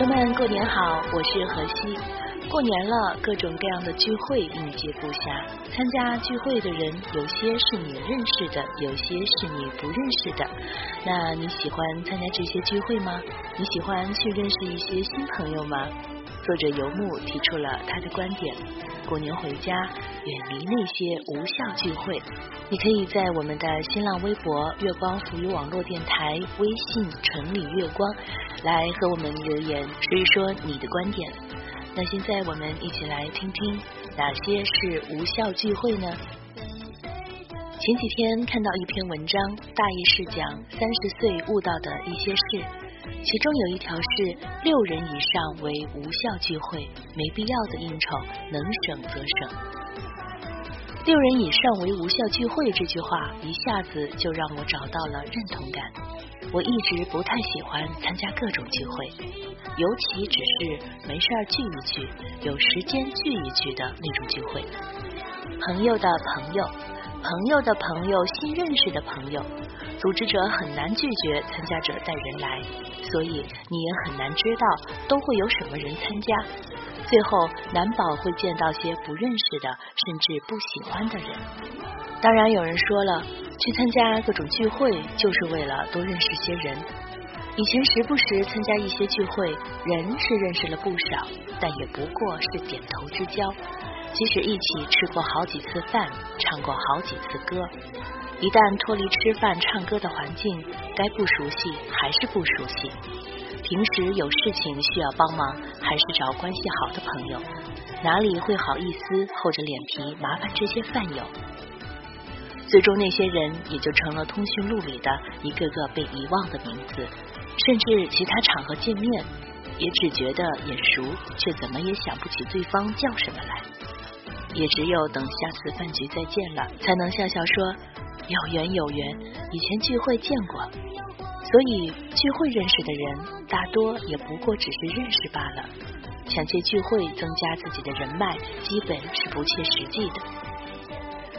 朋友们，过年好！我是何西。过年了，各种各样的聚会应接不暇。参加聚会的人，有些是你认识的，有些是你不认识的。那你喜欢参加这些聚会吗？你喜欢去认识一些新朋友吗？作者游牧提出了他的观点：过年回家，远离那些无效聚会。你可以在我们的新浪微博“月光浮语网络电台”、微信“城里月光”来和我们留言，说一说你的观点。那现在我们一起来听听哪些是无效聚会呢？前几天看到一篇文章，大意是讲三十岁悟到的一些事。其中有一条是六人以上为无效聚会，没必要的应酬能省则省。六人以上为无效聚会这句话一下子就让我找到了认同感。我一直不太喜欢参加各种聚会，尤其只是没事儿聚一聚、有时间聚一聚的那种聚会。朋友的朋友，朋友的朋友，新认识的朋友。组织者很难拒绝参加者带人来，所以你也很难知道都会有什么人参加。最后难保会见到些不认识的，甚至不喜欢的人。当然有人说了，去参加各种聚会就是为了多认识些人。以前时不时参加一些聚会，人是认识了不少，但也不过是点头之交。即使一起吃过好几次饭，唱过好几次歌。一旦脱离吃饭唱歌的环境，该不熟悉还是不熟悉。平时有事情需要帮忙，还是找关系好的朋友。哪里会好意思厚着脸皮麻烦这些饭友？最终那些人也就成了通讯录里的一个个被遗忘的名字，甚至其他场合见面，也只觉得眼熟，却怎么也想不起对方叫什么来。也只有等下次饭局再见了，才能笑笑说。有缘有缘，以前聚会见过，所以聚会认识的人大多也不过只是认识罢了。想借聚会增加自己的人脉，基本是不切实际的。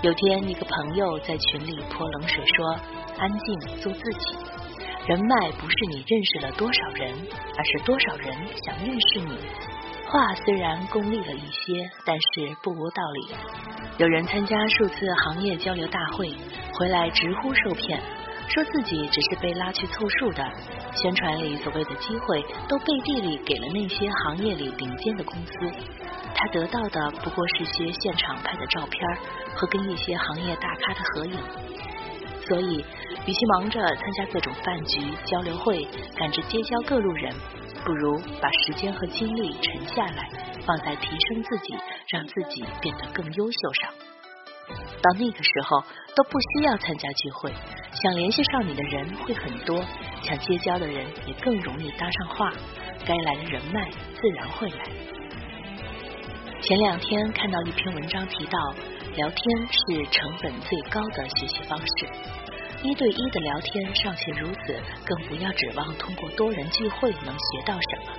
有天，一个朋友在群里泼冷水说：“安静，做自己。人脉不是你认识了多少人，而是多少人想认识你。”话虽然功利了一些，但是不无道理。有人参加数次行业交流大会。回来直呼受骗，说自己只是被拉去凑数的。宣传里所谓的机会，都背地里给了那些行业里顶尖的公司。他得到的不过是些现场拍的照片和跟一些行业大咖的合影。所以，与其忙着参加各种饭局、交流会，赶着结交各路人，不如把时间和精力沉下来，放在提升自己，让自己变得更优秀上。到那个时候都不需要参加聚会，想联系上你的人会很多，想结交的人也更容易搭上话，该来的人脉自然会来。前两天看到一篇文章提到，聊天是成本最高的学习方式，一对一的聊天尚且如此，更不要指望通过多人聚会能学到什么。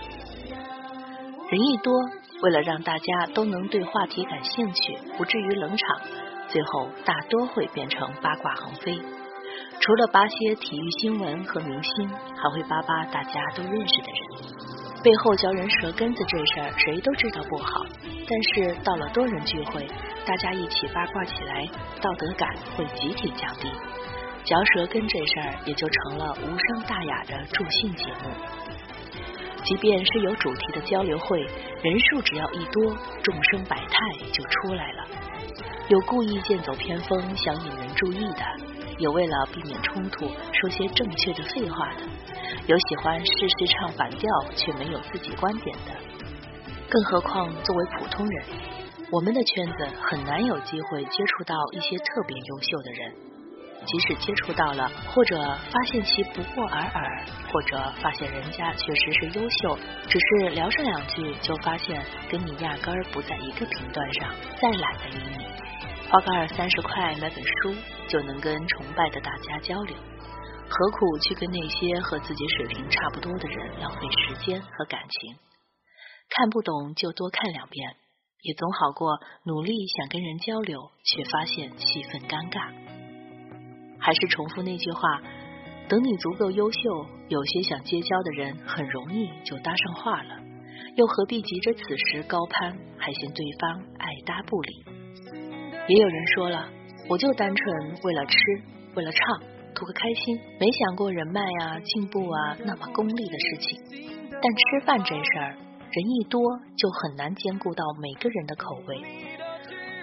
人一多，为了让大家都能对话题感兴趣，不至于冷场。最后大多会变成八卦横飞，除了扒些体育新闻和明星，还会扒扒大家都认识的人，背后嚼人舌根子这事儿谁都知道不好。但是到了多人聚会，大家一起八卦起来，道德感会集体降低，嚼舌根这事儿也就成了无伤大雅的助兴节目。即便是有主题的交流会，人数只要一多，众生百态就出来了。有故意剑走偏锋想引人注意的，有为了避免冲突说些正确的废话的，有喜欢事事唱反调却没有自己观点的。更何况作为普通人，我们的圈子很难有机会接触到一些特别优秀的人。即使接触到了，或者发现其不过尔尔，或者发现人家确实是优秀，只是聊上两句就发现跟你压根儿不在一个频段上，再懒得理你。花个二三十块买本书就能跟崇拜的大家交流，何苦去跟那些和自己水平差不多的人浪费时间和感情？看不懂就多看两遍，也总好过努力想跟人交流，却发现气氛尴尬。还是重复那句话：等你足够优秀，有些想结交的人很容易就搭上话了，又何必急着此时高攀，还嫌对方爱搭不理？也有人说了，我就单纯为了吃，为了唱，图个开心，没想过人脉啊、进步啊那么功利的事情。但吃饭这事儿，人一多就很难兼顾到每个人的口味。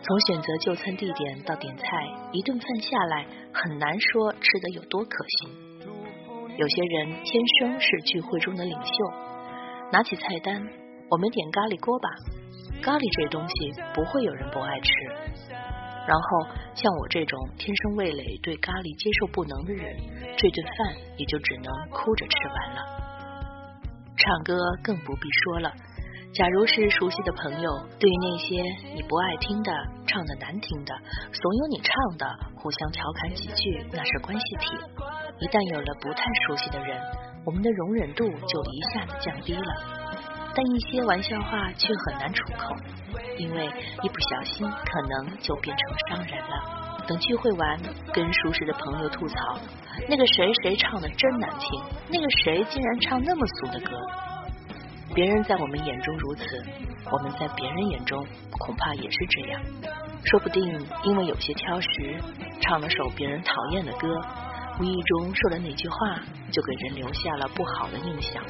从选择就餐地点到点菜，一顿饭下来，很难说吃的有多可心。有些人天生是聚会中的领袖，拿起菜单，我们点咖喱锅吧。咖喱这东西不会有人不爱吃。然后像我这种天生味蕾对咖喱接受不能的人，这顿饭也就只能哭着吃完了。唱歌更不必说了，假如是熟悉的朋友，对于那些你不爱听的、唱的难听的，怂恿你唱的，互相调侃几句，那是关系铁。一旦有了不太熟悉的人，我们的容忍度就一下子降低了。但一些玩笑话却很难出口，因为一不小心可能就变成伤人了。等聚会完，跟熟识的朋友吐槽，那个谁谁唱的真难听，那个谁竟然唱那么俗的歌。别人在我们眼中如此，我们在别人眼中恐怕也是这样。说不定因为有些挑食，唱了首别人讨厌的歌。无意中说了哪句话，就给人留下了不好的印象。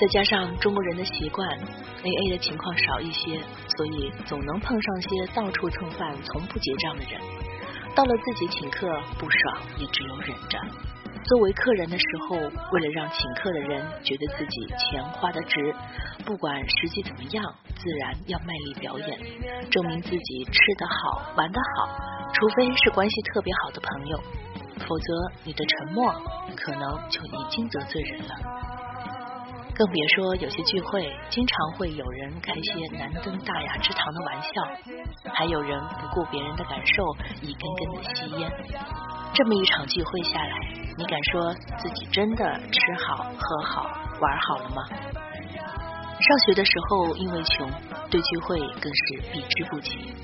再加上中国人的习惯，A A 的情况少一些，所以总能碰上些到处蹭饭、从不结账的人。到了自己请客，不爽也只有忍着。作为客人的时候，为了让请客的人觉得自己钱花的值，不管实际怎么样，自然要卖力表演，证明自己吃得好、玩得好。除非是关系特别好的朋友。否则，你的沉默可能就已经得罪人了。更别说有些聚会，经常会有人开些难登大雅之堂的玩笑，还有人不顾别人的感受，一根根的吸烟。这么一场聚会下来，你敢说自己真的吃好、喝好、玩好了吗？上学的时候，因为穷，对聚会更是避之不及。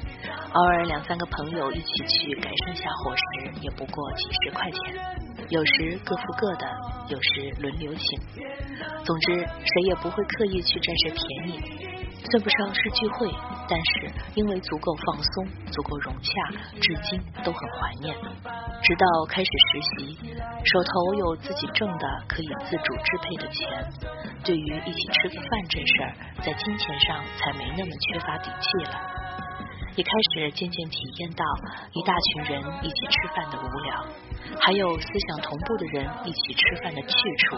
偶尔两三个朋友一起去改善下伙食，也不过几十块钱。有时各付各的，有时轮流请。总之，谁也不会刻意去占谁便宜。算不上是聚会，但是因为足够放松，足够融洽，至今都很怀念。直到开始实习，手头有自己挣的可以自主支配的钱，对于一起吃个饭这事儿，在金钱上才没那么缺乏底气了。也开始渐渐体验到一大群人一起吃饭的无聊，还有思想同步的人一起吃饭的去处。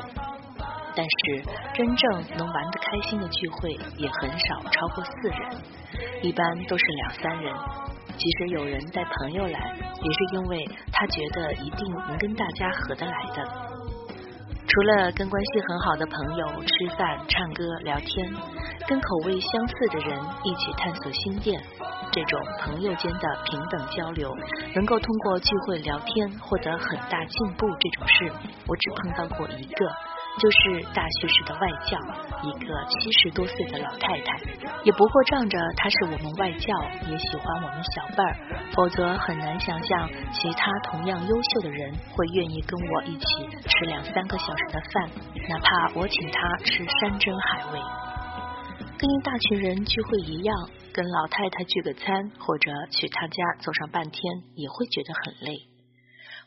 但是真正能玩得开心的聚会也很少超过四人，一般都是两三人。即使有人带朋友来，也是因为他觉得一定能跟大家合得来的。除了跟关系很好的朋友吃饭、唱歌、聊天，跟口味相似的人一起探索新店。这种朋友间的平等交流，能够通过聚会聊天获得很大进步，这种事我只碰到过一个，就是大学时的外教，一个七十多岁的老太太，也不过仗着她是我们外教，也喜欢我们小辈儿，否则很难想象其他同样优秀的人会愿意跟我一起吃两三个小时的饭，哪怕我请他吃山珍海味，跟一大群人聚会一样。跟老太太聚个餐，或者去她家坐上半天，也会觉得很累。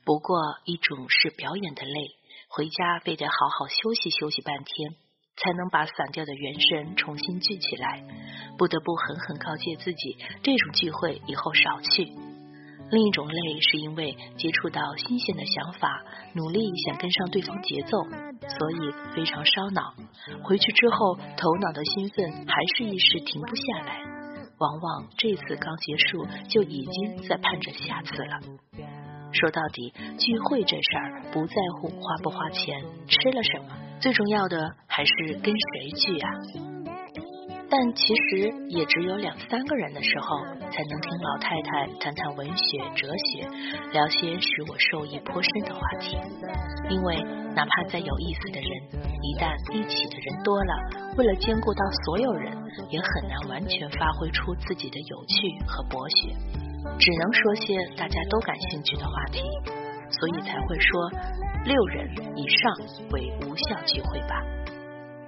不过一种是表演的累，回家非得好好休息休息半天，才能把散掉的元神重新聚起来。不得不狠狠告诫自己，这种聚会以后少去。另一种累，是因为接触到新鲜的想法，努力想跟上对方节奏，所以非常烧脑。回去之后，头脑的兴奋还是一时停不下来。往往这次刚结束，就已经在盼着下次了。说到底，聚会这事儿不在乎花不花钱，吃了什么，最重要的还是跟谁聚啊。但其实也只有两三个人的时候，才能听老太太谈谈文学、哲学，聊些使我受益颇深的话题。因为哪怕再有意思的人，一旦一起的人多了，为了兼顾到所有人，也很难完全发挥出自己的有趣和博学，只能说些大家都感兴趣的话题。所以才会说六人以上为无效聚会吧。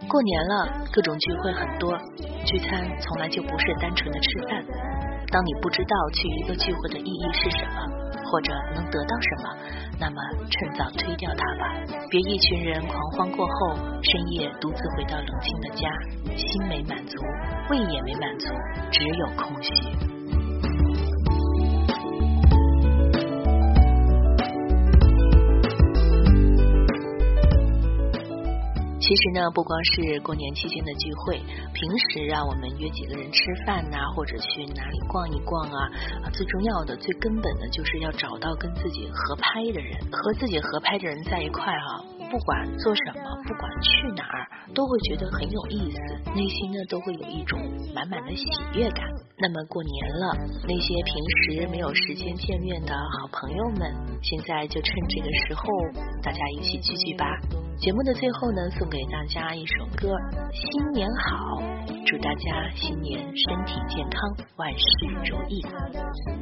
过年了，各种聚会很多，聚餐从来就不是单纯的吃饭。当你不知道去一个聚会的意义是什么，或者能得到什么，那么趁早推掉它吧。别一群人狂欢过后，深夜独自回到冷清的家，心没满足，胃也没满足，只有空虚。其实呢，不光是过年期间的聚会，平时啊我们约几个人吃饭呐，或者去哪里逛一逛啊，最重要的、最根本的就是要找到跟自己合拍的人，和自己合拍的人在一块哈，不管做什么，不管去哪儿，都会觉得很有意思，内心呢都会有一种满满的喜悦感。那么过年了，那些平时没有时间见面的好朋友们，现在就趁这个时候，大家一起聚聚吧。节目的最后呢，送给大家一首歌，新年好，祝大家新年身体健康，万事如意。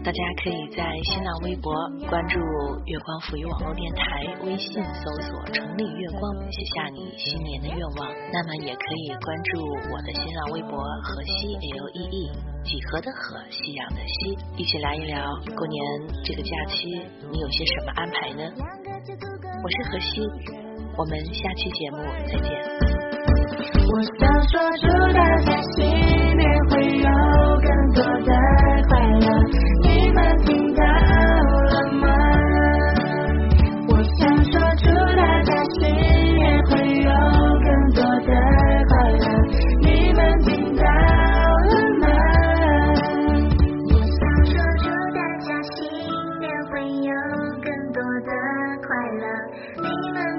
大家可以在新浪微博关注月光抚育网络电台，微信搜索“城里月光”，写下你新年的愿望。那么也可以关注我的新浪微博河西 L E E，几何的河，夕阳的西，一起来一聊过年这个假期，你有些什么安排呢？我是河西。我们下期节目再见。我想说祝大家新年会有更多的快乐，你们听到了吗？我想说祝大家新年会有更多的快乐，你们听到了吗？我想说祝大家新年会有更多的快乐，你们。